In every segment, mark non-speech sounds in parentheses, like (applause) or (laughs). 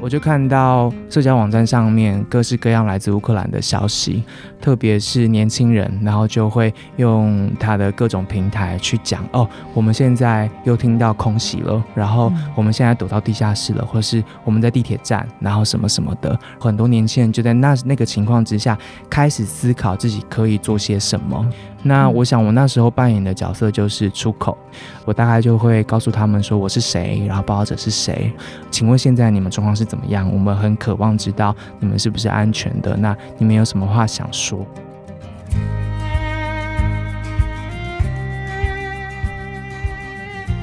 我就看到社交网站上面各式各样来自乌克兰的消息，特别是年轻人，然后就会用他的各种平台去讲哦，我们现在又听到空袭了，然后我们现在躲到地下室了，或是我们在地铁站，然后什么什么的。很多年轻人就在那那个情况之下，开始思考自己可以做些什么。那我想，我那时候扮演的角色就是出口，我大概就会告诉他们说我是谁，然后报道者是谁。请问现在你们状况是怎么样？我们很渴望知道你们是不是安全的。那你们有什么话想说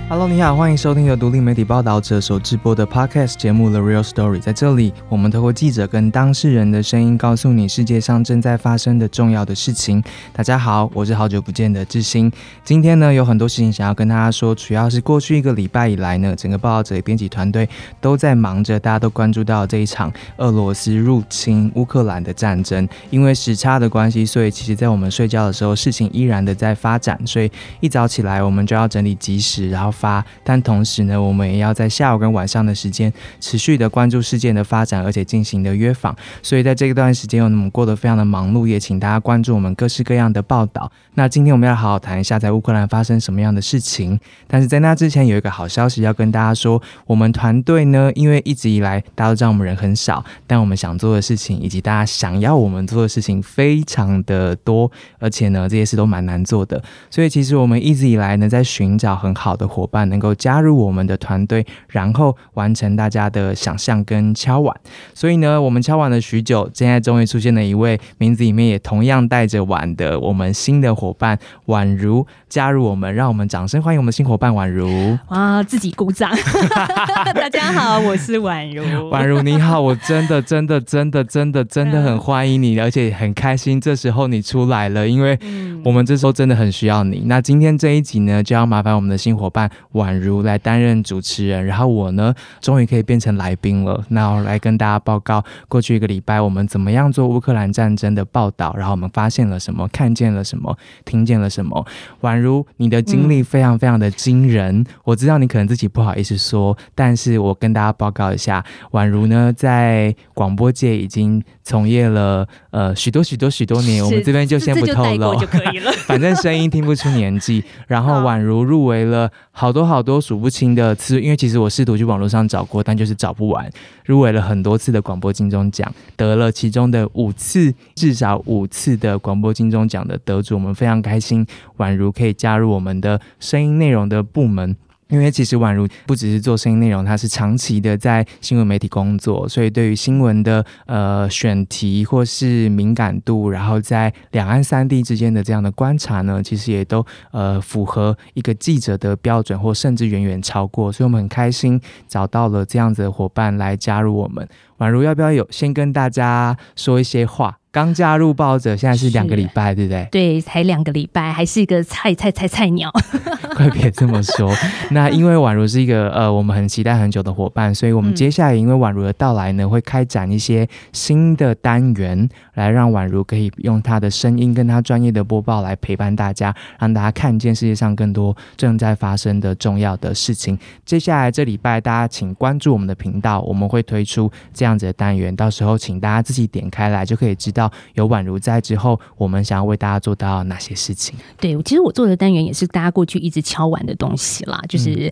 ？Hello，你好，欢迎收听由独立媒体报道者所直播的 Podcast 节目《The Real Story》。在这里，我们透过记者跟当事人的声音，告诉你世界上正在发生的重要的事情。大家好，我是好久不见的志新。今天呢，有很多事情想要跟大家说，主要是过去一个礼拜以来呢，整个报道者编辑团队都在忙着，大家都关注到这一场俄罗斯入侵乌克兰的战争。因为时差的关系，所以其实在我们睡觉的时候，事情依然的在发展。所以一早起来，我们就要整理即时，然后。发，但同时呢，我们也要在下午跟晚上的时间持续的关注事件的发展，而且进行的约访。所以在这一段时间，我们过得非常的忙碌，也请大家关注我们各式各样的报道。那今天我们要好好谈一下，在乌克兰发生什么样的事情。但是在那之前，有一个好消息要跟大家说，我们团队呢，因为一直以来大家都知道我们人很少，但我们想做的事情以及大家想要我们做的事情非常的多，而且呢，这些事都蛮难做的。所以其实我们一直以来呢，在寻找很好的伙。伙伴能够加入我们的团队，然后完成大家的想象跟敲碗。所以呢，我们敲碗了许久，现在终于出现了一位名字里面也同样带着碗的我们新的伙伴宛如加入我们，让我们掌声欢迎我们新伙伴宛如。哇，(laughs) 自己鼓掌！大家好，我是宛如。宛如你好，我真的真的真的真的真的很欢迎你，而且很开心这时候你出来了，因为我们这时候真的很需要你。那今天这一集呢，就要麻烦我们的新伙伴。宛如来担任主持人，然后我呢，终于可以变成来宾了。那我来跟大家报告，过去一个礼拜我们怎么样做乌克兰战争的报道，然后我们发现了什么，看见了什么，听见了什么。宛如你的经历非常非常的惊人，我知道你可能自己不好意思说，但是我跟大家报告一下，宛如呢在广播界已经从业了呃许多许多许多年，我们这边就先不透露就可以了，(laughs) 反正声音听不出年纪。然后宛如入围了。好多好多数不清的次，因为其实我试图去网络上找过，但就是找不完。入围了很多次的广播金钟奖，得了其中的五次，至少五次的广播金钟奖的得主，我们非常开心，宛如可以加入我们的声音内容的部门。因为其实宛如不只是做声音内容，他是长期的在新闻媒体工作，所以对于新闻的呃选题或是敏感度，然后在两岸三地之间的这样的观察呢，其实也都呃符合一个记者的标准，或甚至远远超过，所以我们很开心找到了这样子的伙伴来加入我们。宛如要不要有先跟大家说一些话？刚加入报者，现在是两个礼拜，对不对？对，才两个礼拜，还是一个菜菜 (laughs) 菜菜鸟。快别这么说。(laughs) 那因为宛如是一个呃，我们很期待很久的伙伴，所以我们接下来因为宛如的到来呢，会开展一些新的单元，来让宛如可以用她的声音跟她专业的播报来陪伴大家，让大家看见世界上更多正在发生的重要的事情。接下来这礼拜，大家请关注我们的频道，我们会推出这样子的单元，到时候请大家自己点开来就可以知道。有宛如在之后，我们想要为大家做到哪些事情？对，其实我做的单元也是大家过去一直敲完的东西啦，就是。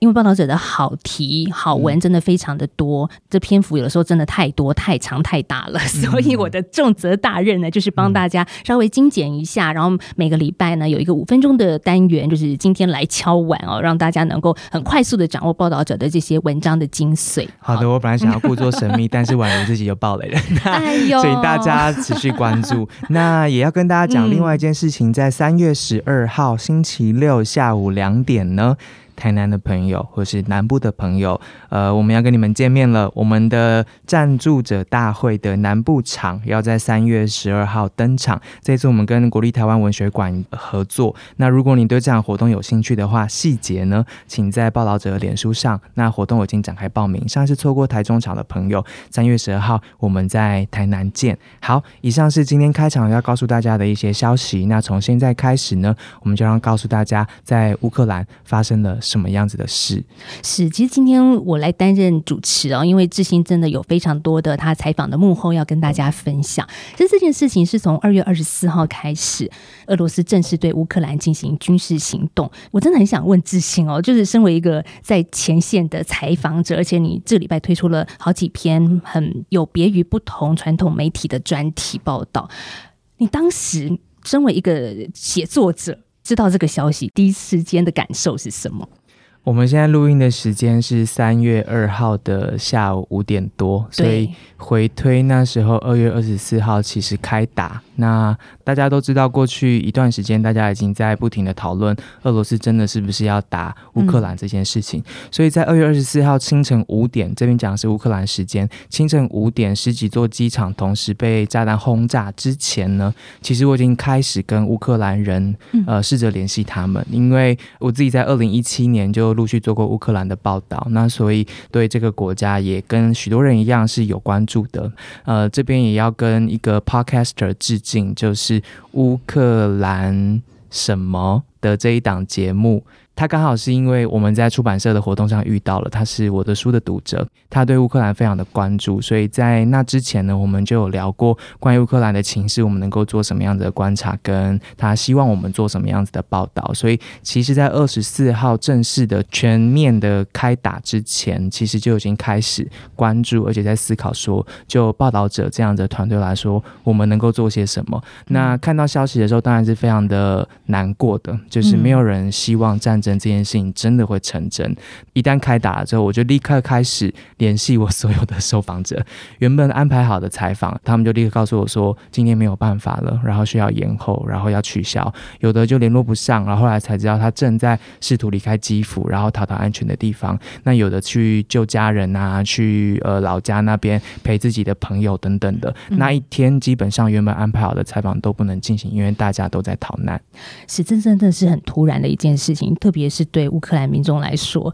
因为报道者的好题好文真的非常的多，这篇幅有的时候真的太多太长太大了，(laughs) 所以我的重责大任呢，就是帮大家稍微精简一下，然后每个礼拜呢有一个五分钟的单元，就是今天来敲碗哦，让大家能够很快速的掌握报道者的这些文章的精髓。好的，我本来想要故作神秘，但是婉如自己就爆雷了，哎呦，(laughs) 所以大家持续关注。那也要跟大家讲另外一件事情，在三月十二号星期六下午两点呢。台南的朋友，或是南部的朋友，呃，我们要跟你们见面了。我们的赞助者大会的南部场要在三月十二号登场。这次我们跟国立台湾文学馆合作。那如果你对这场活动有兴趣的话，细节呢，请在报道者的脸书上。那活动已经展开报名。上次错过台中场的朋友，三月十二号我们在台南见。好，以上是今天开场要告诉大家的一些消息。那从现在开始呢，我们就要告诉大家，在乌克兰发生了。什么样子的事？是，其实今天我来担任主持哦，因为志兴真的有非常多的他采访的幕后要跟大家分享。其实这件事情是从二月二十四号开始，俄罗斯正式对乌克兰进行军事行动。我真的很想问志兴哦，就是身为一个在前线的采访者，而且你这礼拜推出了好几篇很有别于不同传统媒体的专题报道，你当时身为一个写作者。知道这个消息，第一时间的感受是什么？我们现在录音的时间是三月二号的下午五点多，所以回推那时候二月二十四号其实开打。那大家都知道，过去一段时间，大家已经在不停的讨论俄罗斯真的是不是要打乌克兰这件事情。所以在二月二十四号清晨五点，这边讲的是乌克兰时间清晨五点，十几座机场同时被炸弹轰炸之前呢，其实我已经开始跟乌克兰人呃试着联系他们，因为我自己在二零一七年就陆续做过乌克兰的报道，那所以对这个国家也跟许多人一样是有关注的。呃，这边也要跟一个 podcaster 致敬。就是乌克兰什么的这一档节目。他刚好是因为我们在出版社的活动上遇到了，他是我的书的读者，他对乌克兰非常的关注，所以在那之前呢，我们就有聊过关于乌克兰的情势，我们能够做什么样子的观察，跟他希望我们做什么样子的报道。所以其实，在二十四号正式的全面的开打之前，其实就已经开始关注，而且在思考说，就报道者这样的团队来说，我们能够做些什么。那看到消息的时候，当然是非常的难过的，就是没有人希望战争。这件事情真的会成真。一旦开打了之后，我就立刻开始联系我所有的受访者。(laughs) 原本安排好的采访，他们就立刻告诉我说今天没有办法了，然后需要延后，然后要取消。有的就联络不上，然后后来才知道他正在试图离开基辅，然后逃到安全的地方。那有的去救家人啊，去呃老家那边陪自己的朋友等等的。那一天基本上原本安排好的采访都不能进行，因为大家都在逃难。是，这真的是是很突然的一件事情，特别。是对乌克兰民众来说，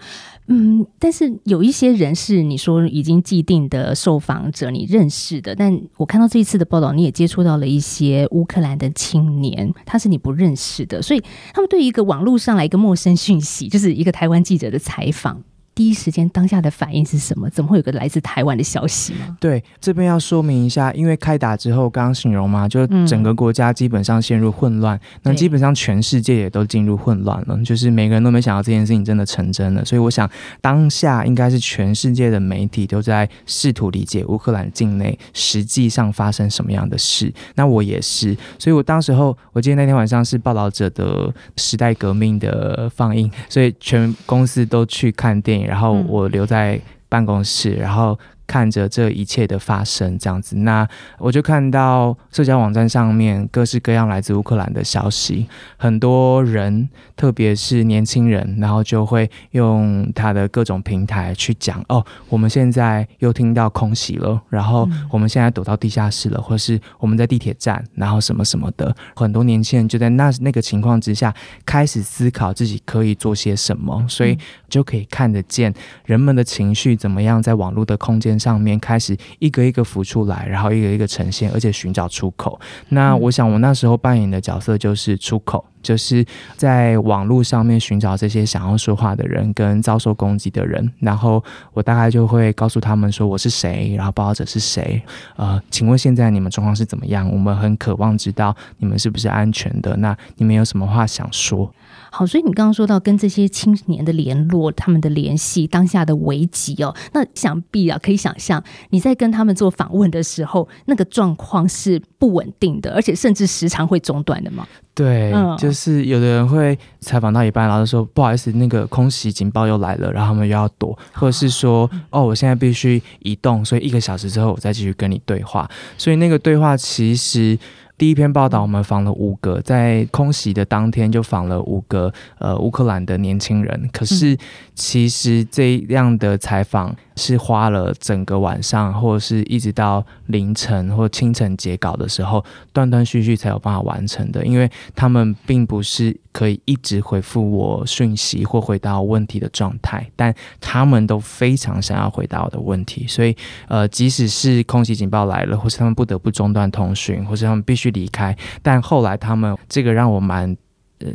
嗯，但是有一些人是你说已经既定的受访者，你认识的。但我看到这一次的报道，你也接触到了一些乌克兰的青年，他是你不认识的，所以他们对一个网络上来一个陌生讯息，就是一个台湾记者的采访。第一时间当下的反应是什么？怎么会有个来自台湾的消息吗？对，这边要说明一下，因为开打之后，刚刚形容嘛，就整个国家基本上陷入混乱，那基本上全世界也都进入混乱了，就是每个人都没想到这件事情真的成真了。所以我想，当下应该是全世界的媒体都在试图理解乌克兰境内实际上发生什么样的事。那我也是，所以我当时候，我记得那天晚上是报道者的时代革命的放映，所以全公司都去看电影。然后我留在办公室，然后。看着这一切的发生，这样子，那我就看到社交网站上面各式各样来自乌克兰的消息，很多人，特别是年轻人，然后就会用他的各种平台去讲哦，我们现在又听到空袭了，然后我们现在躲到地下室了，或是我们在地铁站，然后什么什么的，很多年轻人就在那那个情况之下开始思考自己可以做些什么，所以就可以看得见人们的情绪怎么样在网络的空间。上面开始一个一个浮出来，然后一个一个呈现，而且寻找出口。那我想，我那时候扮演的角色就是出口，就是在网络上面寻找这些想要说话的人跟遭受攻击的人。然后我大概就会告诉他们说我是谁，然后报道者是谁。呃，请问现在你们状况是怎么样？我们很渴望知道你们是不是安全的。那你们有什么话想说？好，所以你刚刚说到跟这些青年的联络，他们的联系，当下的危机哦，那想必啊，可以想象你在跟他们做访问的时候，那个状况是不稳定的，而且甚至时常会中断的吗？对，就是有的人会采访到一半，然后说不好意思，那个空袭警报又来了，然后他们又要躲，或者是说哦，我现在必须移动，所以一个小时之后我再继续跟你对话，所以那个对话其实。第一篇报道，我们访了五个，在空袭的当天就访了五个呃乌克兰的年轻人。可是其实这样的采访是花了整个晚上，或者是一直到凌晨或清晨截稿的时候，断断续续才有办法完成的。因为他们并不是可以一直回复我讯息或回答问题的状态，但他们都非常想要回答我的问题。所以呃，即使是空袭警报来了，或是他们不得不中断通讯，或是他们必须。离开，但后来他们这个让我蛮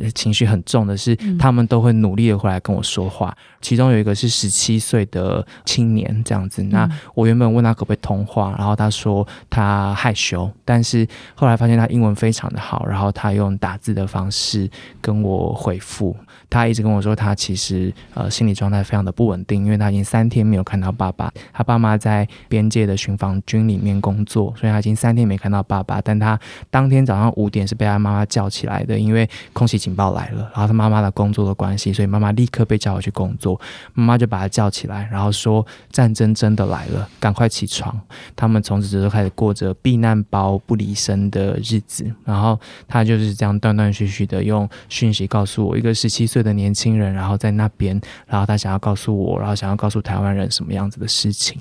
呃情绪很重的是，他们都会努力的回来跟我说话。其中有一个是十七岁的青年这样子，那我原本问他可不可以通话，然后他说他害羞，但是后来发现他英文非常的好，然后他用打字的方式跟我回复。他一直跟我说，他其实呃心理状态非常的不稳定，因为他已经三天没有看到爸爸。他爸妈在边界的巡防军里面工作，所以他已经三天没看到爸爸。但他当天早上五点是被他妈妈叫起来的，因为空袭警报来了。然后他妈妈的工作的关系，所以妈妈立刻被叫回去工作。妈妈就把他叫起来，然后说战争真的来了，赶快起床。他们从此之后开始过着避难包不离身的日子。然后他就是这样断断续续的用讯息告诉我，一个十七岁。的年轻人，然后在那边，然后他想要告诉我，然后想要告诉台湾人什么样子的事情。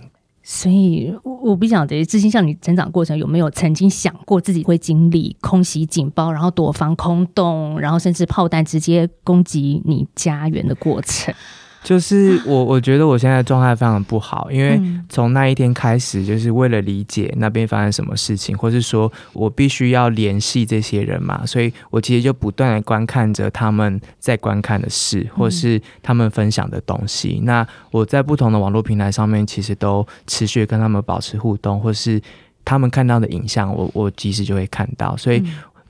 所以，我我不晓得志兴，像你成长过程有没有曾经想过自己会经历空袭警报，然后躲防空洞，然后甚至炮弹直接攻击你家园的过程？就是我，我觉得我现在状态非常不好，因为从那一天开始，就是为了理解那边发生什么事情，或是说我必须要联系这些人嘛，所以我其实就不断的观看着他们在观看的事，或是他们分享的东西。那我在不同的网络平台上面，其实都持续跟他们保持互动，或是他们看到的影像，我我及时就会看到，所以。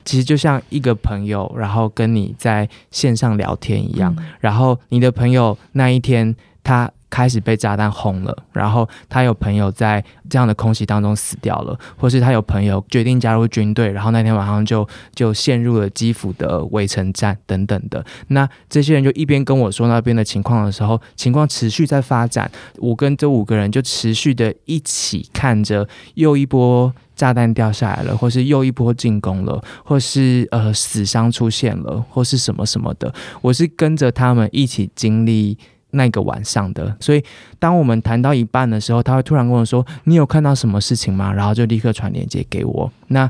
其实就像一个朋友，然后跟你在线上聊天一样。然后你的朋友那一天他开始被炸弹轰了，然后他有朋友在这样的空袭当中死掉了，或是他有朋友决定加入军队，然后那天晚上就就陷入了基辅的围城战等等的。那这些人就一边跟我说那边的情况的时候，情况持续在发展。我跟这五个人就持续的一起看着又一波。炸弹掉下来了，或是又一波进攻了，或是呃死伤出现了，或是什么什么的，我是跟着他们一起经历那个晚上的。所以当我们谈到一半的时候，他会突然跟我说：“你有看到什么事情吗？”然后就立刻传链接给我。那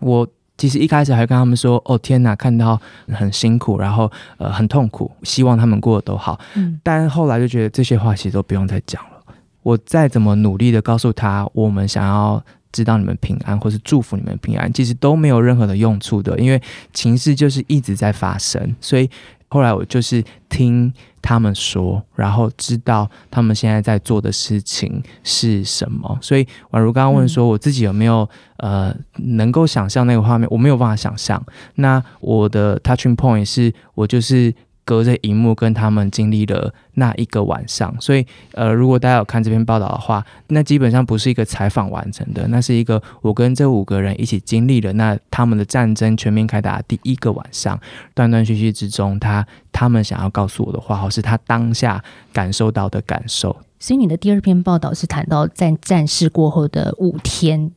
我其实一开始还跟他们说：“哦天哪，看到很辛苦，然后呃很痛苦，希望他们过得都好。”嗯，但后来就觉得这些话其实都不用再讲了。我再怎么努力的告诉他，我们想要。知道你们平安，或是祝福你们平安，其实都没有任何的用处的，因为情势就是一直在发生。所以后来我就是听他们说，然后知道他们现在在做的事情是什么。所以宛如刚刚问说，我自己有没有呃能够想象那个画面？我没有办法想象。那我的 touching point 是我就是。隔着荧幕跟他们经历了那一个晚上，所以呃，如果大家有看这篇报道的话，那基本上不是一个采访完成的，那是一个我跟这五个人一起经历了那他们的战争全面开打第一个晚上，断断续续之中，他他们想要告诉我的话，或是他当下感受到的感受。所以你的第二篇报道是谈到在战事过后的五天。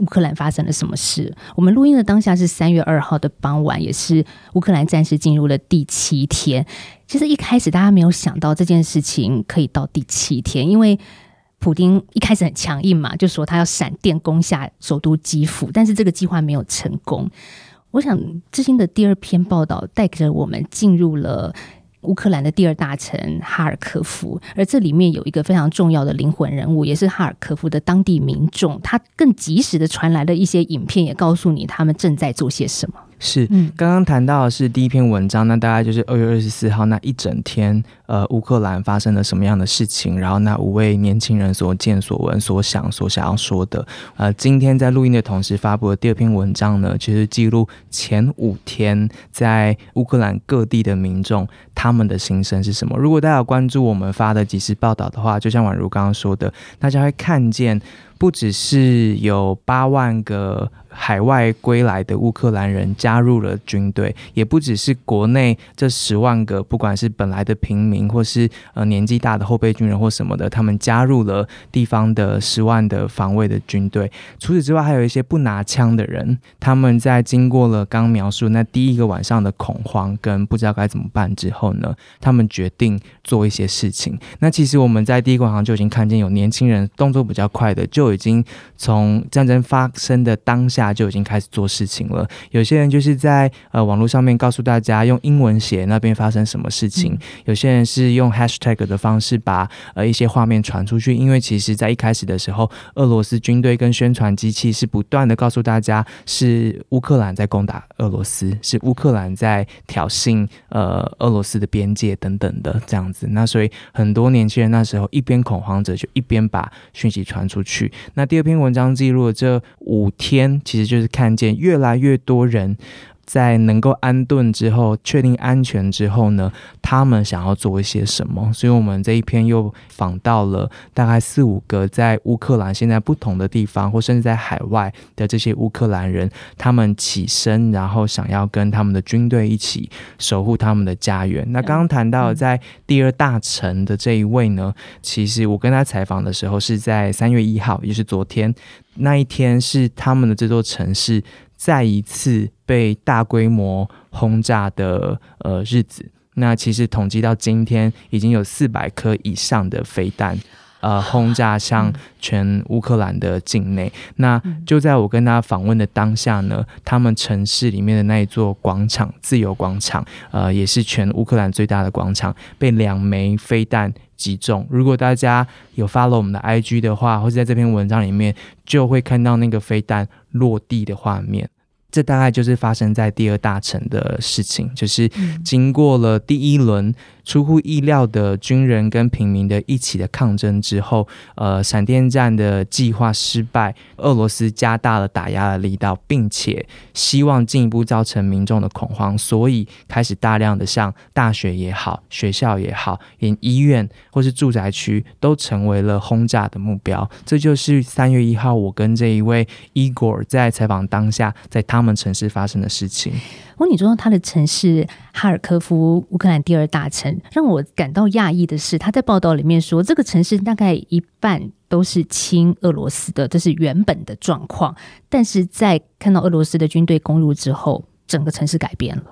乌克兰发生了什么事？我们录音的当下是三月二号的傍晚，也是乌克兰战事进入了第七天。其实一开始大家没有想到这件事情可以到第七天，因为普丁一开始很强硬嘛，就说他要闪电攻下首都基辅，但是这个计划没有成功。我想最新的第二篇报道带着我们进入了。乌克兰的第二大臣哈尔科夫，而这里面有一个非常重要的灵魂人物，也是哈尔科夫的当地民众。他更及时的传来了一些影片，也告诉你他们正在做些什么。是，刚刚谈到的是第一篇文章，那大概就是二月二十四号那一整天，呃，乌克兰发生了什么样的事情，然后那五位年轻人所见所闻、所想、所想要说的。呃，今天在录音的同时发布的第二篇文章呢，其实记录前五天在乌克兰各地的民众他们的心声是什么。如果大家关注我们发的即时报道的话，就像宛如刚刚说的，大家会看见。不只是有八万个海外归来的乌克兰人加入了军队，也不只是国内这十万个，不管是本来的平民，或是呃年纪大的后备军人或什么的，他们加入了地方的十万的防卫的军队。除此之外，还有一些不拿枪的人，他们在经过了刚描述那第一个晚上的恐慌跟不知道该怎么办之后呢，他们决定做一些事情。那其实我们在第一个晚上就已经看见有年轻人动作比较快的就。已经从战争发生的当下就已经开始做事情了。有些人就是在呃网络上面告诉大家用英文写那边发生什么事情，有些人是用 hashtag 的方式把呃一些画面传出去。因为其实在一开始的时候，俄罗斯军队跟宣传机器是不断的告诉大家是乌克兰在攻打俄罗斯，是乌克兰在挑衅呃俄罗斯的边界等等的这样子。那所以很多年轻人那时候一边恐慌着，就一边把讯息传出去。那第二篇文章记录了这五天，其实就是看见越来越多人。在能够安顿之后，确定安全之后呢，他们想要做一些什么？所以，我们这一篇又访到了大概四五个在乌克兰现在不同的地方，或甚至在海外的这些乌克兰人，他们起身，然后想要跟他们的军队一起守护他们的家园。那刚刚谈到在第二大城的这一位呢，其实我跟他采访的时候是在三月一号，也就是昨天那一天，是他们的这座城市。再一次被大规模轰炸的呃日子，那其实统计到今天已经有四百颗以上的飞弹，呃轰炸向全乌克兰的境内。那就在我跟他访问的当下呢，他们城市里面的那一座广场——自由广场，呃，也是全乌克兰最大的广场，被两枚飞弹击中。如果大家有 follow 我们的 IG 的话，或者在这篇文章里面，就会看到那个飞弹落地的画面。这大概就是发生在第二大城的事情，就是经过了第一轮。出乎意料的军人跟平民的一起的抗争之后，呃，闪电战的计划失败，俄罗斯加大了打压的力道，并且希望进一步造成民众的恐慌，所以开始大量的向大学也好、学校也好、连医院或是住宅区都成为了轰炸的目标。这就是三月一号我跟这一位伊果尔在采访当下，在他们城市发生的事情。我 (laughs) 你说他的城市哈尔科夫，乌克兰第二大城，让我感到讶异的是，他在报道里面说，这个城市大概一半都是亲俄罗斯的，这是原本的状况。但是在看到俄罗斯的军队攻入之后，整个城市改变了。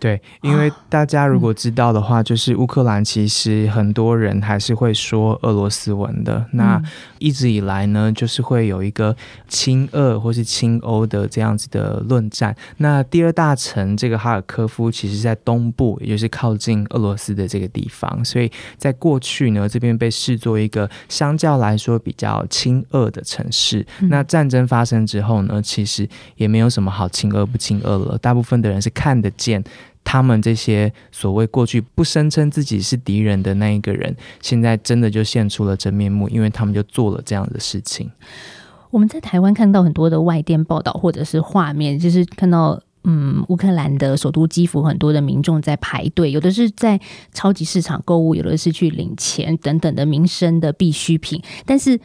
对，因为大家如果知道的话，就是乌克兰其实很多人还是会说俄罗斯文的。那一直以来呢，就是会有一个亲俄或是亲欧的这样子的论战。那第二大城这个哈尔科夫，其实在东部，也就是靠近俄罗斯的这个地方，所以在过去呢，这边被视作一个相较来说比较亲俄的城市。那战争发生之后呢，其实也没有什么好亲俄不亲俄了，大部分的人是看得见。他们这些所谓过去不声称自己是敌人的那一个人，现在真的就现出了真面目，因为他们就做了这样的事情。我们在台湾看到很多的外电报道或者是画面，就是看到嗯，乌克兰的首都基辅很多的民众在排队，有的是在超级市场购物，有的是去领钱等等的民生的必需品。但是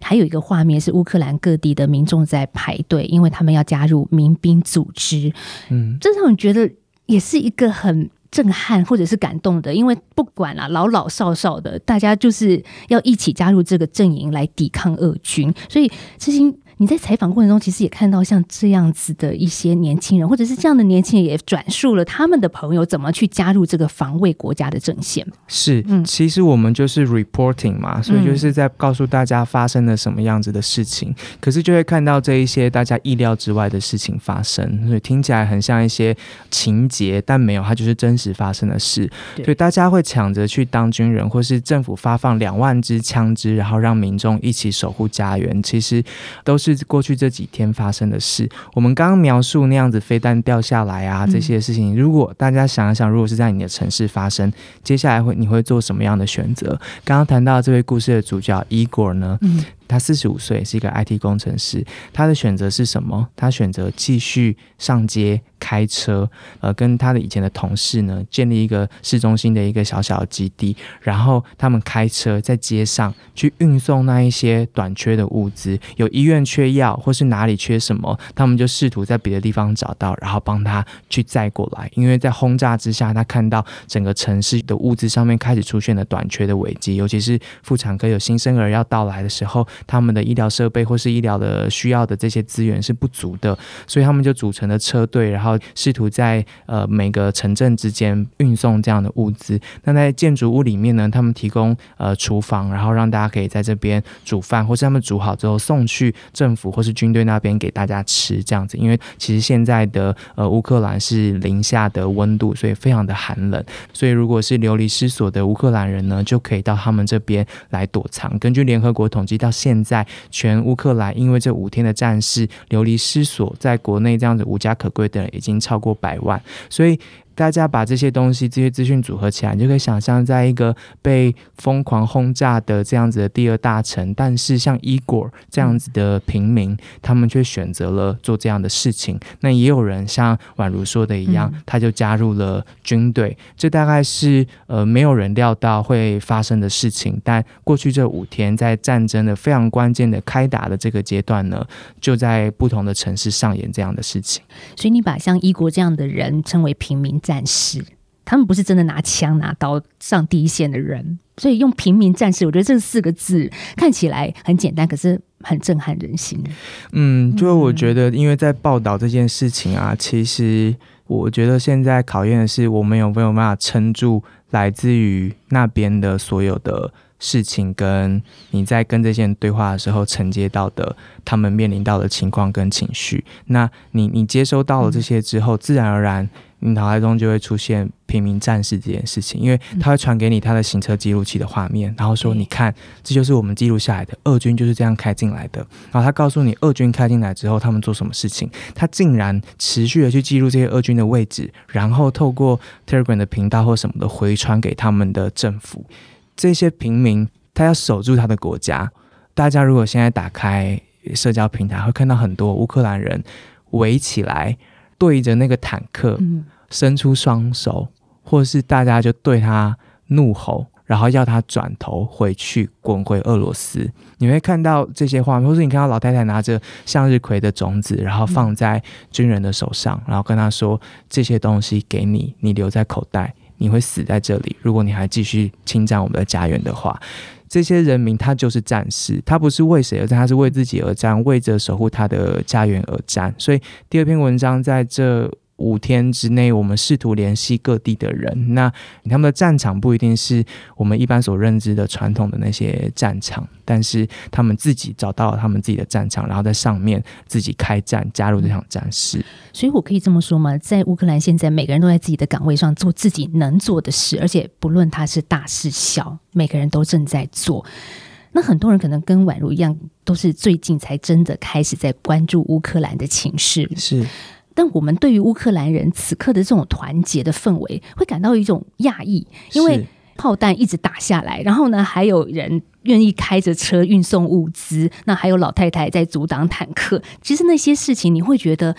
还有一个画面是乌克兰各地的民众在排队，因为他们要加入民兵组织。嗯，这让你觉得。也是一个很震撼或者是感动的，因为不管啊老老少少的，大家就是要一起加入这个阵营来抵抗俄军，所以这些。你在采访过程中，其实也看到像这样子的一些年轻人，或者是这样的年轻人，也转述了他们的朋友怎么去加入这个防卫国家的阵线。是，嗯，其实我们就是 reporting 嘛，所以就是在告诉大家发生了什么样子的事情。可是就会看到这一些大家意料之外的事情发生，所以听起来很像一些情节，但没有，它就是真实发生的事。所以大家会抢着去当军人，或是政府发放两万支枪支，然后让民众一起守护家园。其实都是。是过去这几天发生的事。我们刚刚描述那样子飞弹掉下来啊，这些事情，如果大家想一想，如果是在你的城市发生，接下来会你会做什么样的选择？刚刚谈到这位故事的主角伊果呢？他四十五岁，是一个 IT 工程师。他的选择是什么？他选择继续上街开车，呃，跟他的以前的同事呢，建立一个市中心的一个小小的基地。然后他们开车在街上去运送那一些短缺的物资，有医院缺药或是哪里缺什么，他们就试图在别的地方找到，然后帮他去载过来。因为在轰炸之下，他看到整个城市的物资上面开始出现了短缺的危机，尤其是妇产科有新生儿要到来的时候。他们的医疗设备或是医疗的需要的这些资源是不足的，所以他们就组成了车队，然后试图在呃每个城镇之间运送这样的物资。那在建筑物里面呢，他们提供呃厨房，然后让大家可以在这边煮饭，或是他们煮好之后送去政府或是军队那边给大家吃这样子。因为其实现在的呃乌克兰是零下的温度，所以非常的寒冷，所以如果是流离失所的乌克兰人呢，就可以到他们这边来躲藏。根据联合国统计，到现在全乌克兰因为这五天的战事流离失所，在国内这样子无家可归的人已经超过百万，所以。大家把这些东西、这些资讯组合起来，你就可以想象，在一个被疯狂轰炸的这样子的第二大城，但是像伊果这样子的平民，他们却选择了做这样的事情。那也有人像宛如说的一样，他就加入了军队。这大概是呃没有人料到会发生的事情。但过去这五天，在战争的非常关键的开打的这个阶段呢，就在不同的城市上演这样的事情。所以你把像伊国这样的人称为平民。战士，他们不是真的拿枪拿刀上第一线的人，所以用平民战士，我觉得这四个字看起来很简单，可是很震撼人心。嗯，就我觉得，因为在报道这件事情啊，其实我觉得现在考验的是我们有没有办法撑住来自于那边的所有的事情，跟你在跟这些人对话的时候承接到的他们面临到的情况跟情绪。那你你接收到了这些之后，自然而然。你脑海中就会出现平民战士这件事情，因为他会传给你他的行车记录器的画面，然后说：“你看，这就是我们记录下来的，俄军就是这样开进来的。”然后他告诉你，俄军开进来之后，他们做什么事情？他竟然持续的去记录这些俄军的位置，然后透过 Telegram 的频道或什么的回传给他们的政府。这些平民他要守住他的国家。大家如果现在打开社交平台，会看到很多乌克兰人围起来。对着那个坦克伸出双手，或是大家就对他怒吼，然后要他转头回去滚回俄罗斯。你会看到这些画面，或是你看到老太太拿着向日葵的种子，然后放在军人的手上，然后跟他说：“这些东西给你，你留在口袋，你会死在这里。如果你还继续侵占我们的家园的话。”这些人民他就是战士，他不是为谁而战，他是为自己而战，为着守护他的家园而战。所以第二篇文章在这。五天之内，我们试图联系各地的人。那他们的战场不一定是我们一般所认知的传统的那些战场，但是他们自己找到了他们自己的战场，然后在上面自己开战，加入这场战事。所以我可以这么说吗？在乌克兰，现在每个人都在自己的岗位上做自己能做的事，而且不论他是大是小，每个人都正在做。那很多人可能跟宛如一样，都是最近才真的开始在关注乌克兰的情势。是。但我们对于乌克兰人此刻的这种团结的氛围，会感到一种讶异，因为炮弹一直打下来，然后呢，还有人愿意开着车运送物资，那还有老太太在阻挡坦克。其实那些事情，你会觉得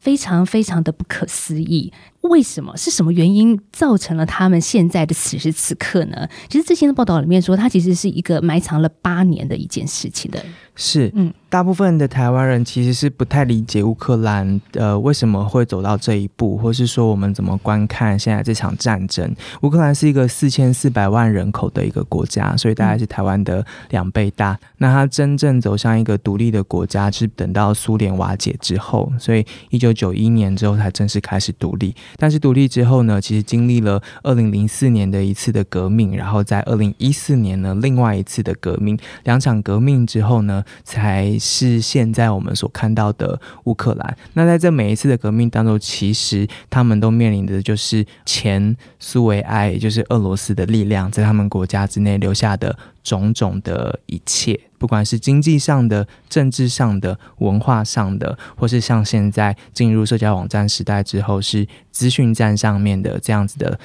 非常非常的不可思议。为什么？是什么原因造成了他们现在的此时此刻呢？其实之前的报道里面说，它其实是一个埋藏了八年的一件事情的。是，嗯。大部分的台湾人其实是不太理解乌克兰，呃，为什么会走到这一步，或是说我们怎么观看现在这场战争。乌克兰是一个四千四百万人口的一个国家，所以大概是台湾的两倍大。那它真正走向一个独立的国家，是等到苏联瓦解之后，所以一九九一年之后才正式开始独立。但是独立之后呢，其实经历了二零零四年的一次的革命，然后在二零一四年呢，另外一次的革命，两场革命之后呢，才。是现在我们所看到的乌克兰。那在这每一次的革命当中，其实他们都面临的就是前苏维埃，也就是俄罗斯的力量，在他们国家之内留下的种种的一切，不管是经济上的、政治上的、文化上的，或是像现在进入社交网站时代之后，是资讯站上面的这样子的。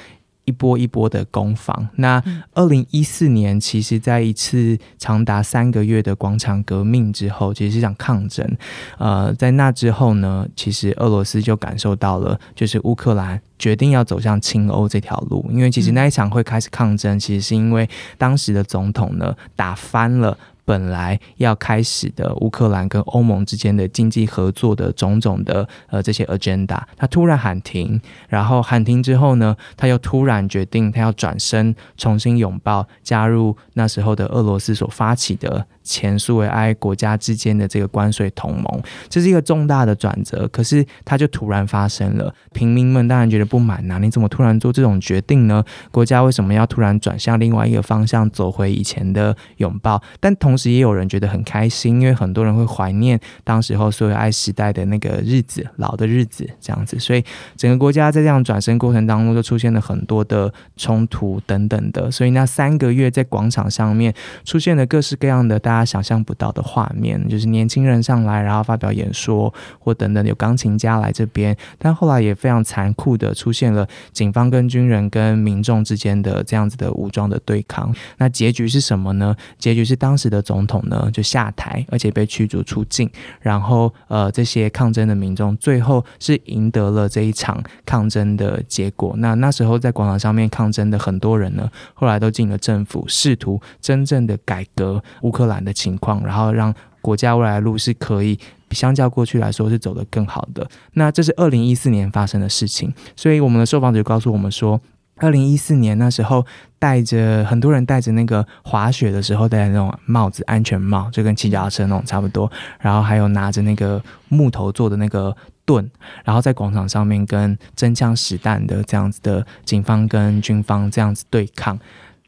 一波一波的攻防。那二零一四年，其实在一次长达三个月的广场革命之后，其实是场抗争。呃，在那之后呢，其实俄罗斯就感受到了，就是乌克兰决定要走向亲欧这条路。因为其实那一场会开始抗争，其实是因为当时的总统呢打翻了。本来要开始的乌克兰跟欧盟之间的经济合作的种种的呃这些 agenda，他突然喊停，然后喊停之后呢，他又突然决定他要转身重新拥抱加入那时候的俄罗斯所发起的。前苏维埃国家之间的这个关税同盟，这是一个重大的转折。可是它就突然发生了，平民们当然觉得不满呐！你怎么突然做这种决定呢？国家为什么要突然转向另外一个方向，走回以前的拥抱？但同时也有人觉得很开心，因为很多人会怀念当时候苏维埃时代的那个日子，老的日子这样子。所以整个国家在这样转身过程当中，就出现了很多的冲突等等的。所以那三个月在广场上面出现了各式各样的大。他想象不到的画面，就是年轻人上来，然后发表演说，或等等，有钢琴家来这边。但后来也非常残酷的出现了警方跟军人跟民众之间的这样子的武装的对抗。那结局是什么呢？结局是当时的总统呢就下台，而且被驱逐出境。然后呃，这些抗争的民众最后是赢得了这一场抗争的结果。那那时候在广场上面抗争的很多人呢，后来都进了政府，试图真正的改革乌克兰。的情况，然后让国家未来的路是可以相较过去来说是走得更好的。那这是二零一四年发生的事情，所以我们的受访者告诉我们说，二零一四年那时候戴着很多人戴着那个滑雪的时候戴的那种帽子，安全帽，就跟骑脚踏车那种差不多。然后还有拿着那个木头做的那个盾，然后在广场上面跟真枪实弹的这样子的警方跟军方这样子对抗。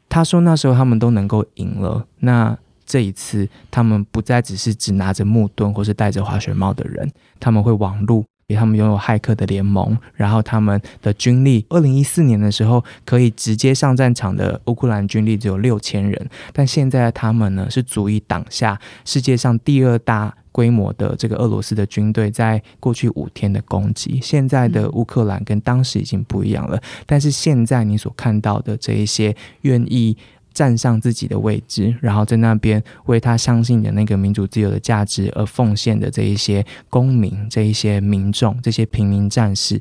他说那时候他们都能够赢了。那这一次，他们不再只是只拿着木盾或是戴着滑雪帽的人，他们会网路，给他们拥有骇客的联盟，然后他们的军力，二零一四年的时候可以直接上战场的乌克兰军力只有六千人，但现在他们呢是足以挡下世界上第二大规模的这个俄罗斯的军队在过去五天的攻击。现在的乌克兰跟当时已经不一样了，但是现在你所看到的这一些愿意。站上自己的位置，然后在那边为他相信的那个民主自由的价值而奉献的这一些公民、这一些民众、这些平民战士，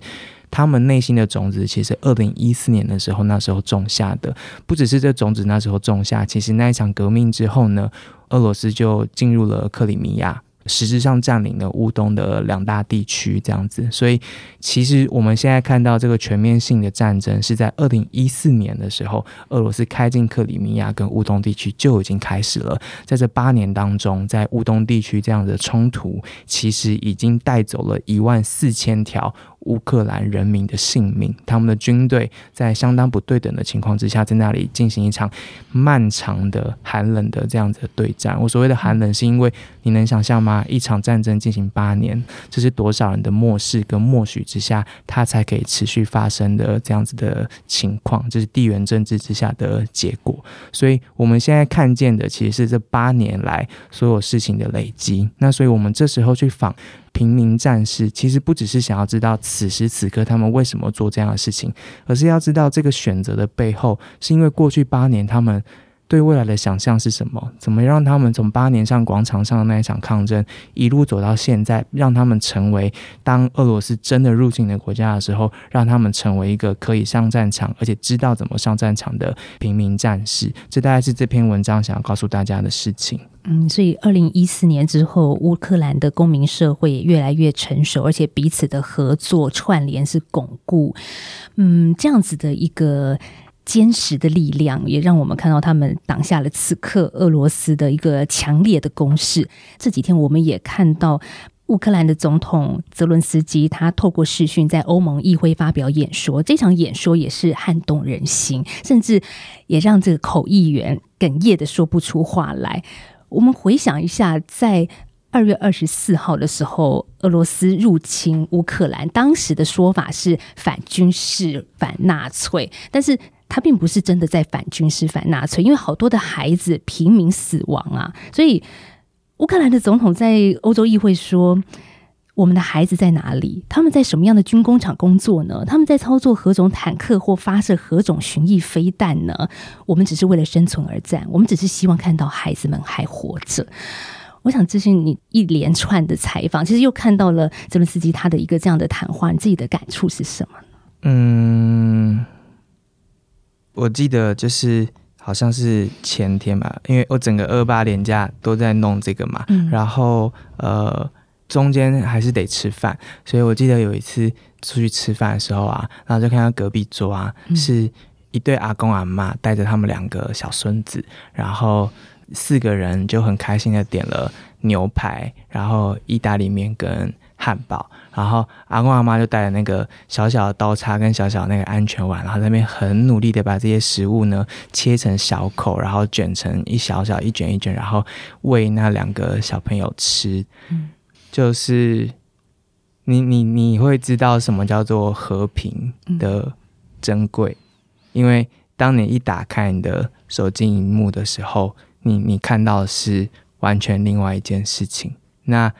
他们内心的种子，其实二零一四年的时候，那时候种下的，不只是这种子那时候种下，其实那一场革命之后呢，俄罗斯就进入了克里米亚。实质上占领了乌东的两大地区，这样子，所以其实我们现在看到这个全面性的战争是在二零一四年的时候，俄罗斯开进克里米亚跟乌东地区就已经开始了。在这八年当中，在乌东地区这样的冲突，其实已经带走了一万四千条。乌克兰人民的性命，他们的军队在相当不对等的情况之下，在那里进行一场漫长的寒冷的这样子的对战。我所谓的寒冷，是因为你能想象吗？一场战争进行八年，这是多少人的漠视跟默许之下，它才可以持续发生的这样子的情况，这是地缘政治之下的结果。所以，我们现在看见的，其实是这八年来所有事情的累积。那所以我们这时候去访。(laughs) 平民战士其实不只是想要知道此时此刻他们为什么做这样的事情，而是要知道这个选择的背后，是因为过去八年他们。对未来的想象是什么？怎么让他们从八年上广场上的那一场抗争一路走到现在，让他们成为当俄罗斯真的入侵的国家的时候，让他们成为一个可以上战场而且知道怎么上战场的平民战士？这大概是这篇文章想要告诉大家的事情。嗯，所以二零一四年之后，乌克兰的公民社会也越来越成熟，而且彼此的合作串联是巩固。嗯，这样子的一个。坚实的力量也让我们看到他们挡下了此刻俄罗斯的一个强烈的攻势。这几天我们也看到乌克兰的总统泽伦斯基，他透过视讯在欧盟议会发表演说，这场演说也是撼动人心，甚至也让这个口译员哽咽的说不出话来。我们回想一下，在二月二十四号的时候，俄罗斯入侵乌克兰，当时的说法是反军事、反纳粹，但是。他并不是真的在反军事、反纳粹，因为好多的孩子平民死亡啊，所以乌克兰的总统在欧洲议会说：“我们的孩子在哪里？他们在什么样的军工厂工作呢？他们在操作何种坦克或发射何种巡弋飞弹呢？我们只是为了生存而战，我们只是希望看到孩子们还活着。”我想，这是你一连串的采访，其实又看到了泽连斯基他的一个这样的谈话，你自己的感触是什么呢？嗯。我记得就是。好像是前天吧，因为我整个二八年假都在弄这个嘛，嗯然后呃中间还是得吃饭，所以我记得有一次出去吃饭的时候啊，然后就看到隔壁桌啊、嗯是一对阿公阿妈带着他们两个小孙子，然后四个人就很开心的点了牛排，然后意大利面跟汉堡，然后阿公阿妈就带着那个小小的刀叉跟小小那个安全碗，然后在那边很努力的把这些食物呢切成小口，然后卷成一小小一卷一卷，然后喂那两个小朋友吃。嗯就是你你你会知道什么叫做和平的珍贵，因为当你一打开你的手机荧幕的时候，你你看到的是完全另外一件事情。那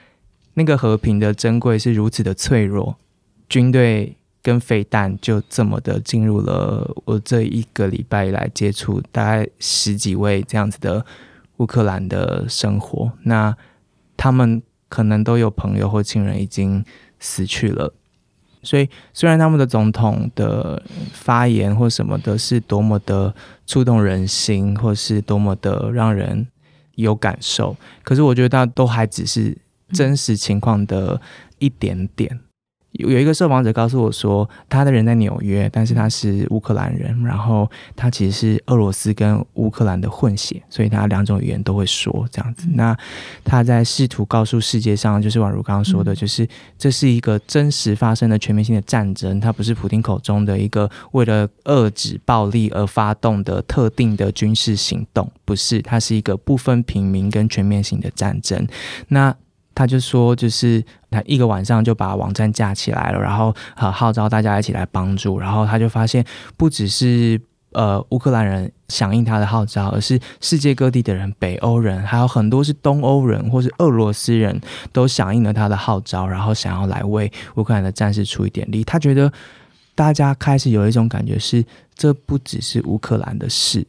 那个和平的珍贵是如此的脆弱，军队跟飞弹就这么的进入了我这一个礼拜以来接触大概十几位这样子的乌克兰的生活。那他们可能都有朋友或亲人已经死去了。所以，虽然他们的总统的发言或什么的是多么的触动人心，或是多么的让人有感受，可是我觉得那都还只是真实情况的一点点。有有一个受访者告诉我说，他的人在纽约，但是他是乌克兰人，然后他其实是俄罗斯跟乌克兰的混血，所以他两种语言都会说这样子。那他在试图告诉世界上，就是宛如刚刚说的，就是这是一个真实发生的全面性的战争，它不是普丁口中的一个为了遏制暴力而发动的特定的军事行动，不是，它是一个不分平民跟全面性的战争。那他就说，就是他一个晚上就把网站架起来了，然后呃号召大家一起来帮助，然后他就发现不只是呃乌克兰人响应他的号召，而是世界各地的人，北欧人，还有很多是东欧人或是俄罗斯人都响应了他的号召，然后想要来为乌克兰的战士出一点力。他觉得大家开始有一种感觉是，这不只是乌克兰的事。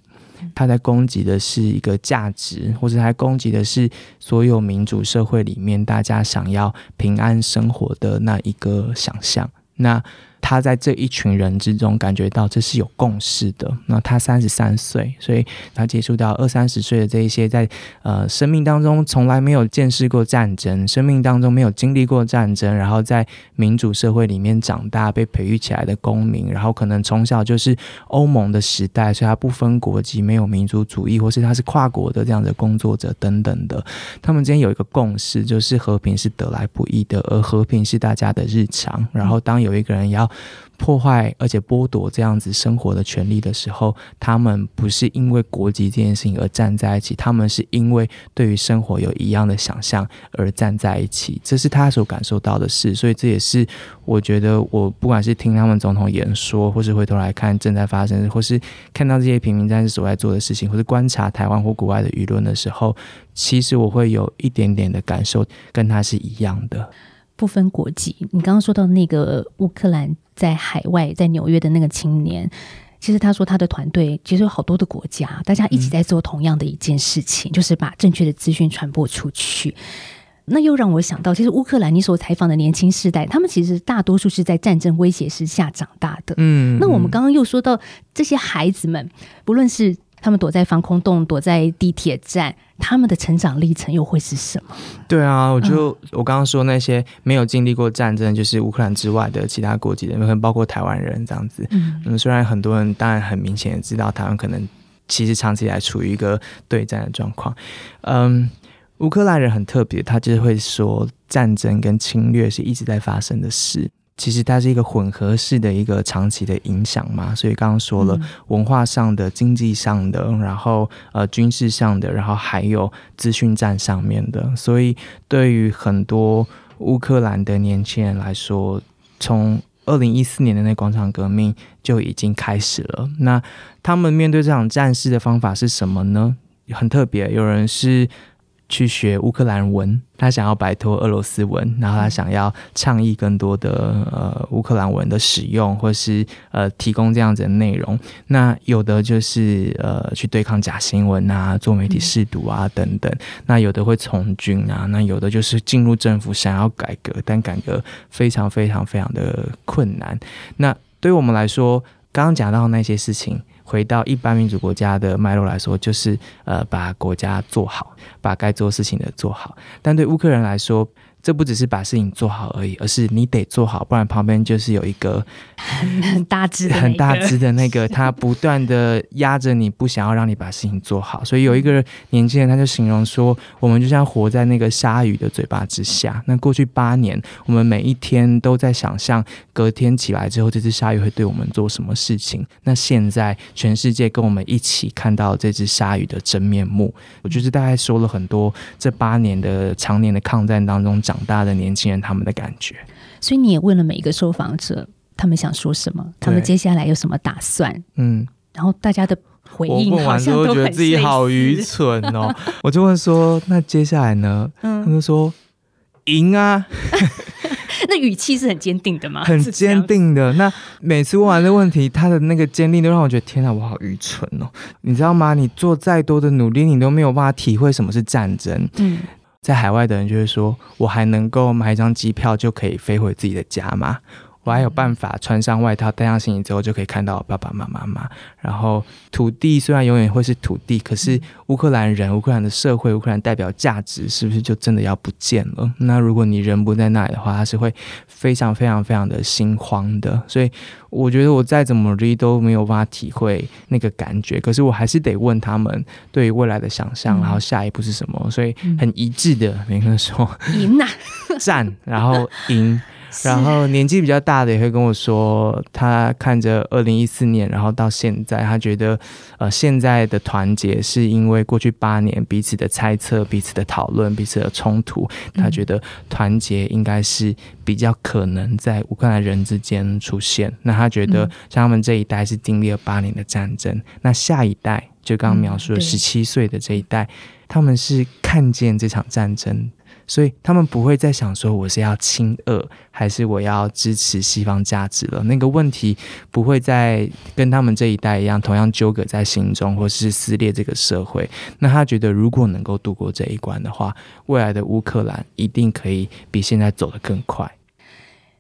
他在攻击的是一个价值，或者他攻击的是所有民主社会里面大家想要平安生活的那一个想象。那他在这一群人之中感觉到这是有共识的。那他三十三岁，所以他接触到二三十岁的这一些在呃生命当中从来没有见识过战争，生命当中没有经历过战争，然后在民主社会里面长大被培育起来的公民，然后可能从小就是欧盟的时代，所以他不分国籍，没有民族主义，或是他是跨国的这样的工作者等等的，他们之间有一个共识，就是和平是得来不易的，而和平是大家的日常。然后当有一个人要破坏而且剥夺这样子生活的权利的时候，他们不是因为国籍这件事情而站在一起，他们是因为对于生活有一样的想象而站在一起，这是他所感受到的事。所以这也是我觉得，我不管是听他们总统演说，或是回头来看正在发生，或是看到这些平民战士所在做的事情，或是观察台湾或国外的舆论的时候，其实我会有一点点的感受，跟他是一样的。不分国籍。你刚刚说到那个乌克兰在海外，在纽约的那个青年，其实他说他的团队其实有好多的国家，大家一起在做同样的一件事情，就是把正确的资讯传播出去。那又让我想到，其实乌克兰你所采访的年轻世代，他们其实大多数是在战争威胁之下长大的。嗯，那我们刚刚又说到这些孩子们，不论是他们躲在防空洞、躲在地铁站，他们的成长历程又会是什么？对啊，我就、我刚刚说那些没有经历过战争，就是乌克兰之外的其他国籍的人，可能包括台湾人这样子。嗯嗯，虽然很多人当然很明显的知道台湾可能其实长期以来处于一个对战的状况。嗯，乌克兰人很特别，他就是会说战争跟侵略是一直在发生的事。其实它是一个混合式的一个长期的影响嘛，所以刚刚说了，嗯文化上的、经济上的，然后呃军事上的，然后还有资讯战上面的，所以对于很多乌克兰的年轻人来说，从二零一四年的那广场革命就已经开始了。那他们面对这场战事的方法是什么呢？很特别，有人是去学乌克兰文，他想要摆脱俄罗斯文，然后他想要倡议更多的呃乌克兰文的使用，或是呃提供这样子的内容。那有的就是呃去对抗假新闻啊，做媒体试读啊等等。那有的会从军啊，那有的就是进入政府想要改革，但改革非常非常非常的困难。那对于我们来说，刚刚讲到那些事情。回到一般民主国家的脉络来说，就是呃把国家做好，把该做事情的做好。但对乌克兰来说，这不只是把事情做好而已，而是你得做好，不然旁边就是有一个很大只、很大只的那个，(laughs) 他不断的压着你，不想要让你把事情做好。所以有一个年轻人，他就形容说，我们就像活在那个鲨鱼的嘴巴之下。那过去八年，我们每一天都在想象，隔天起来之后，这只鲨鱼会对我们做什么事情。那现在，全世界跟我们一起看到这只鲨鱼的真面目。我就是大概说了很多这八年的常年的抗战当中。长大的年轻人，他们的感觉。所以你也问了每一个受访者，他们想说什么，他们接下来有什么打算？嗯，然后大家的回应好像都觉得自己好愚蠢哦。(laughs) 我就问说：“那接下来呢？”嗯，他们说：“赢啊！” (laughs) 那语气是很坚定的吗？很坚定的。那每次问完这问题，他的那个坚定都让我觉得天哪，我好愚蠢哦！你知道吗？你做再多的努力，你都没有办法体会什么是战争。嗯。在海外的人就会说：“我还能够买一张机票就可以飞回自己的家吗？”我还有办法穿上外套、带上行李之后就可以看到爸爸妈妈吗？然后土地虽然永远会是土地，可是乌克兰人、乌克兰的社会、乌克兰代表价值是不是就真的要不见了？那如果你人不在那里的话，他是会非常非常非常的心慌的。所以我觉得我再怎么努力都没有办法体会那个感觉。可是我还是得问他们对于未来的想象，然后下一步是什么？所以很一致的，每个人说赢呐，(laughs) 战，然后赢。(laughs) 然后年纪比较大的也会跟我说，他看着二零一四年，然后到现在，他觉得，呃，现在的团结是因为过去八年彼此的猜测、彼此的讨论、彼此的冲突，他觉得团结应该是比较可能在乌克兰人之间出现。那他觉得，像他们这一代是经历了八年的战争，那下一代就刚刚描述的十七岁的这一代，他们是看见这场战争。所以他们不会再想说我是要亲俄还是我要支持西方价值了。那个问题不会再跟他们这一代一样，同样纠葛在心中，或是撕裂这个社会。那他觉得，如果能够度过这一关的话，未来的乌克兰一定可以比现在走得更快。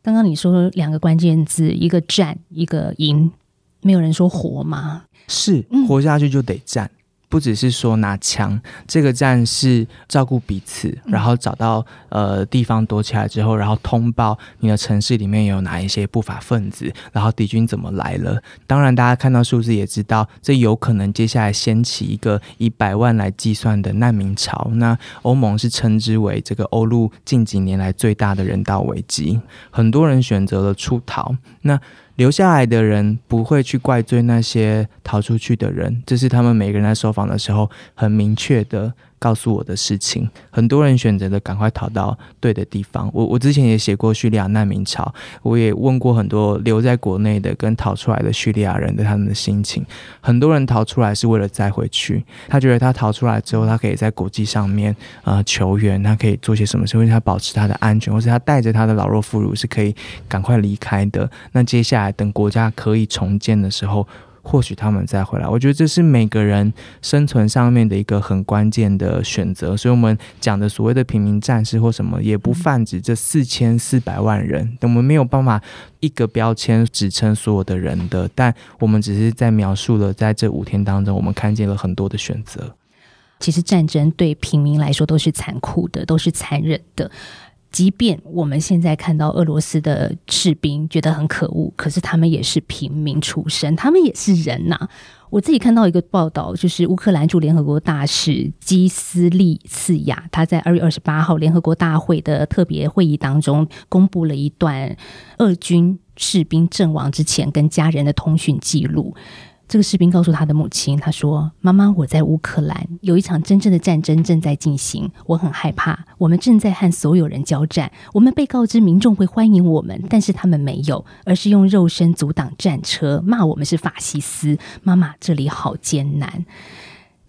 刚刚你说两个关键字，一个战，一个赢，没有人说活吗？是活下去就得战。不只是说拿枪，这个战是照顾彼此，然后找到呃地方躲起来之后，然后通报你的城市里面有哪一些不法分子，然后敌军怎么来了。当然，大家看到数字也知道，这有可能接下来掀起一个以百万来计算的难民潮。那欧盟是称之为这个欧陆近几年来最大的人道危机，很多人选择了出逃。那留下来的人不会去怪罪那些逃出去的人，这是他们每个人在受访的时候很明确的。告诉我的事情，很多人选择的赶快逃到对的地方。我我之前也写过叙利亚难民潮，我也问过很多留在国内的跟逃出来的叙利亚人的他们的心情。很多人逃出来是为了再回去，他觉得他逃出来之后，他可以在国际上面呃求援，他可以做些什么事，为他保持他的安全，或是他带着他的老弱妇孺是可以赶快离开的。那接下来等国家可以重建的时候。或许他们再回来，我觉得这是每个人生存上面的一个很关键的选择。所以，我们讲的所谓的平民战士或什么，也不泛指这四千四百万人。我们没有办法一个标签指称所有的人的，但我们只是在描述了在这五天当中，我们看见了很多的选择。其实，战争对平民来说都是残酷的，都是残忍的。即便我们现在看到俄罗斯的士兵觉得很可恶，可是他们也是平民出身，他们也是人呐。我自己看到一个报道，就是乌克兰驻联合国大使基斯利茨亚，他在二月二十八号联合国大会的特别会议当中，公布了一段俄军士兵阵亡之前跟家人的通讯记录。这个士兵告诉他的母亲：“他说，妈妈，我在乌克兰，有一场真正的战争正在进行，我很害怕。我们正在和所有人交战。我们被告知民众会欢迎我们，但是他们没有，而是用肉身阻挡战车，骂我们是法西斯。妈妈，这里好艰难。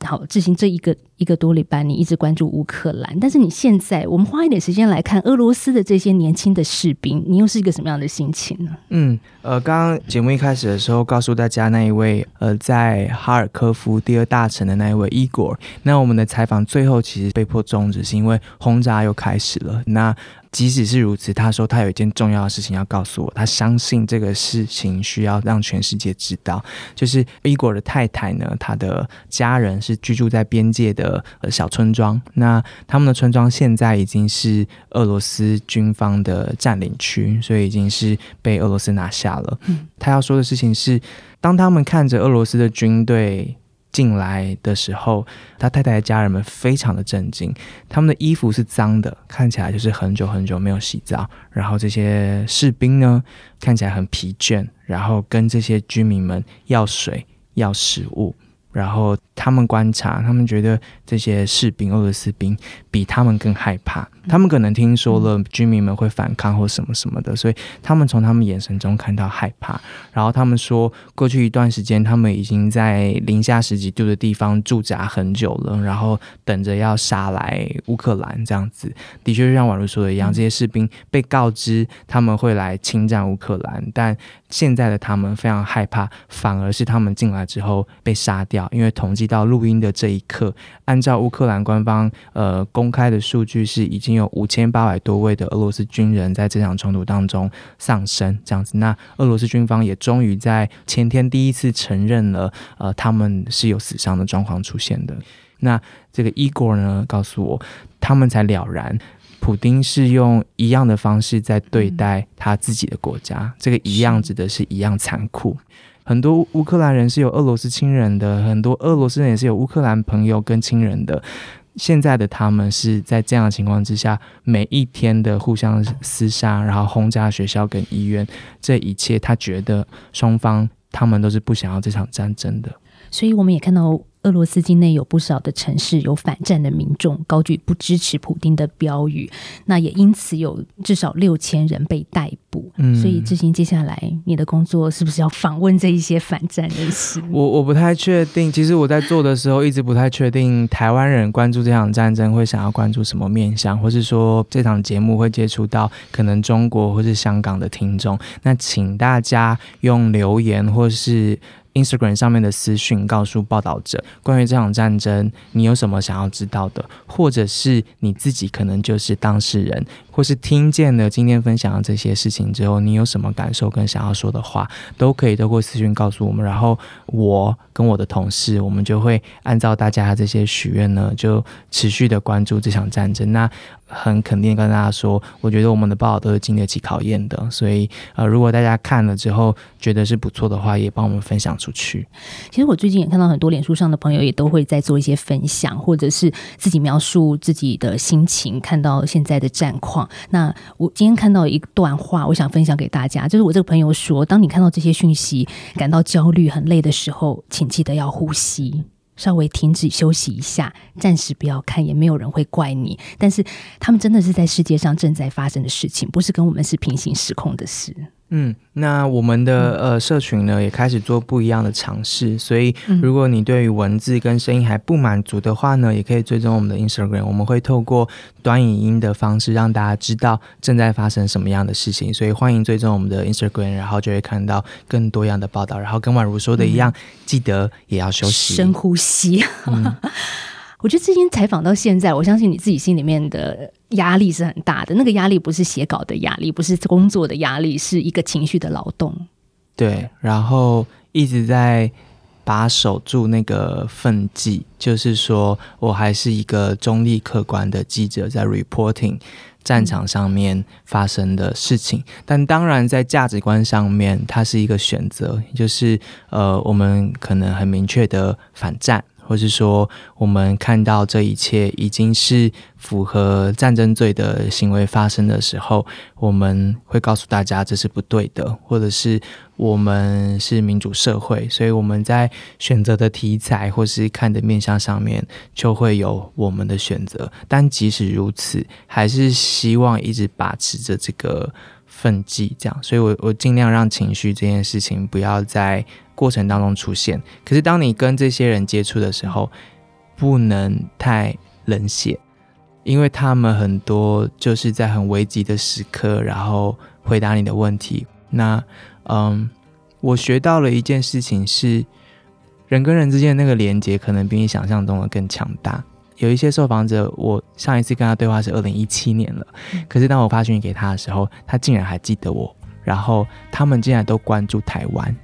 好，执行这一个。”一个多礼拜，你一直关注乌克兰，但是你现在，我们花一点时间来看俄罗斯的这些年轻的士兵，你又是一个什么样的心情呢？嗯，呃，刚刚节目一开始的时候，告诉大家那一位呃，在哈尔科夫第二大城的那一位伊果，那我们的采访最后其实被迫终止，是因为轰炸又开始了。那即使是如此，他说他有一件重要的事情要告诉我，他相信这个事情需要让全世界知道。就是伊果的太太呢，他的家人是居住在边界的小村庄，那他们的村庄现在已经是俄罗斯军方的占领区，所以已经是被俄罗斯拿下了。他要说的事情是，当他们看着俄罗斯的军队。进来的时候，他太太的家人们非常的震惊，他们的衣服是脏的，看起来就是很久很久没有洗澡。然后这些士兵呢，看起来很疲倦，然后跟这些居民们要水、要食物。然后他们观察，他们觉得这些士兵、俄罗斯兵比他们更害怕。他们可能听说了居民们会反抗或什么什么的，所以他们从他们眼神中看到害怕。然后他们说，过去一段时间，他们已经在零下十几度的地方驻扎很久了，然后等着要杀来乌克兰这样子。的确，就像宛如说的一样，这些士兵被告知他们会来侵占乌克兰，但现在的他们非常害怕，反而是他们进来之后被杀掉。因为统计到录音的这一刻，按照乌克兰官方呃公开的数据，是已经有五千八百多位的俄罗斯军人在这场冲突当中丧生。这样子，那俄罗斯军方也终于在前天第一次承认了，呃，他们是有死伤的状况出现的。那这个伊果呢，告诉我，他们才了然，普丁是用一样的方式在对待他自己的国家。这个一样指的是一样残酷。很多乌克兰人是有俄罗斯亲人的，很多俄罗斯人也是有乌克兰朋友跟亲人的。现在的他们是在这样的情况之下，每一天的互相厮杀，然后轰炸学校跟医院，这一切他觉得双方他们都是不想要这场战争的。所以我们也看到。俄罗斯境内有不少的城市有反战的民众高举不支持普丁的标语，那也因此有至少六千人被逮捕。嗯，所以志行，接下来你的工作是不是要访问这一些反战人士？我我不太确定。其实我在做的时候一直不太确定，台湾人关注这场战争会想要关注什么面向，或是说这场节目会接触到可能中国或是香港的听众。那请大家用留言或是。Instagram 上面的私讯告诉报道者，关于这场战争，你有什么想要知道的，或者是你自己可能就是当事人，或是听见了今天分享的这些事情之后，你有什么感受跟想要说的话，都可以透过私讯告诉我们。然后我跟我的同事，我们就会按照大家这些许愿呢，就持续的关注这场战争。那很肯定跟大家说，我觉得我们的报道都是经得起考验的，所以呃，如果大家看了之后觉得是不错的话，也帮我们分享出去。其实我最近也看到很多脸书上的朋友也都会在做一些分享，或者是自己描述自己的心情，看到现在的战况。那我今天看到一段话，我想分享给大家，就是我这个朋友说，当你看到这些讯息，感到焦虑、很累的时候，请记得要呼吸。稍微停止休息一下，暂时不要看，也没有人会怪你。但是他们真的是在世界上正在发生的事情，不是跟我们是平行时空的事。嗯，那我们的呃社群呢也开始做不一样的尝试，所以如果你对于文字跟声音还不满足的话呢，也可以追踪我们的 Instagram，我们会透过短影音的方式让大家知道正在发生什么样的事情，所以欢迎追踪我们的 Instagram，然后就会看到更多样的报道。然后跟宛如说的一样，记得也要休息，深呼吸。(laughs) 我觉得之前采访到现在，我相信你自己心里面的压力是很大的。那个压力不是写稿的压力，不是工作的压力，是一个情绪的劳动。对，然后一直在把守住那个分际，就是说我还是一个中立客观的记者，在 reporting 战场上面发生的事情。但当然，在价值观上面，它是一个选择，就是呃，我们可能很明确的反战。或是说，我们看到这一切已经是符合战争罪的行为发生的时候，我们会告诉大家这是不对的，或者是我们是民主社会，所以我们在选择的题材或是看的面向上面就会有我们的选择。但即使如此，还是希望一直把持着这个奋剂，这样，所以我我尽量让情绪这件事情不要在。过程当中出现，可是当你跟这些人接触的时候，不能太冷血，因为他们很多就是在很危急的时刻，然后回答你的问题。那，嗯，我学到了一件事情是，人跟人之间的那个连接可能比你想象中的更强大。有一些受访者，我上一次跟他对话是二零一七年了，可是当我发讯息给他的时候，他竟然还记得我，然后他们竟然都关注台湾，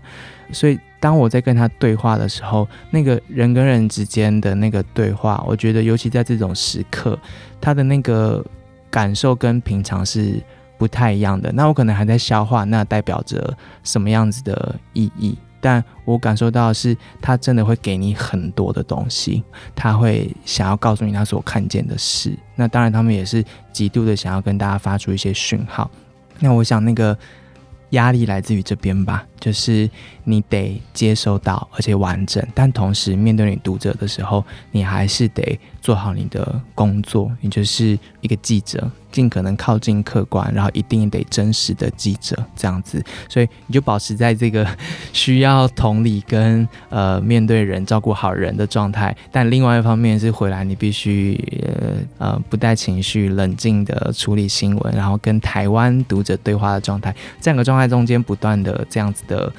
所以。当我在跟他对话的时候，那个人跟人之间的那个对话，我觉得尤其在这种时刻，他的那个感受跟平常是不太一样的。那我可能还在消化，那代表着什么样子的意义？但我感受到是，他真的会给你很多的东西，他会想要告诉你他所看见的事。那当然，他们也是极度的想要跟大家发出一些讯号。那我想那个。压力来自于这边吧，就是你得接收到，而且完整。但同时面对你读者的时候，你还是得做好你的工作，你就是一个记者。尽可能靠近客观，然后一定得真实的记者这样子，所以你就保持在这个需要同理跟呃面对人、照顾好人的状态。但另外一方面是回来，你必须呃呃不带情绪、冷静的处理新闻，然后跟台湾读者对话的状态，这样个状态中间不断的这样子的。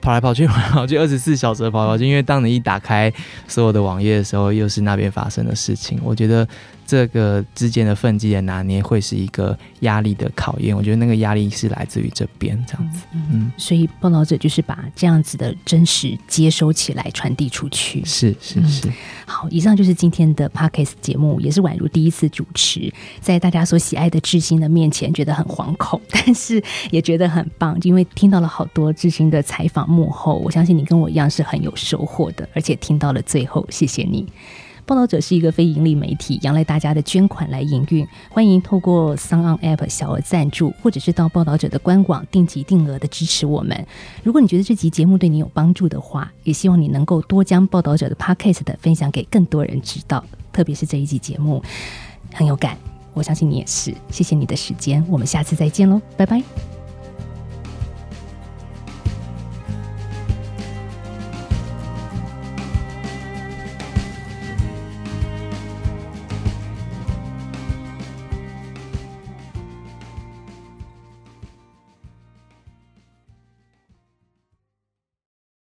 跑来跑去，跑来跑去，二十四小时跑来跑去。因为当你一打开所有的网页的时候，又是那边发生的事情。我觉得这个之间的分际的拿捏会是一个压力的考验。我觉得那个压力是来自于这边这样子。嗯，所以报道者就是把这样子的真实接收起来，传递出去。是是是。好，以上就是今天的 Parkes 节目，也是宛如第一次主持，在大家所喜爱的智星的面前，觉得很惶恐，但是也觉得很棒，因为听到了好多智星的采访。幕后，我相信你跟我一样是很有收获的，而且听到了最后，谢谢你。报道者是一个非盈利媒体，仰赖大家的捐款来营运，欢迎透过 s o n App 小额赞助，或者是到报道者的官网定级定额的支持我们。如果你觉得这集节目对你有帮助的话，也希望你能够多将报道者的 Podcast 分享给更多人知道，特别是这一集节目很有感，我相信你也是。谢谢你的时间，我们下次再见喽，拜拜。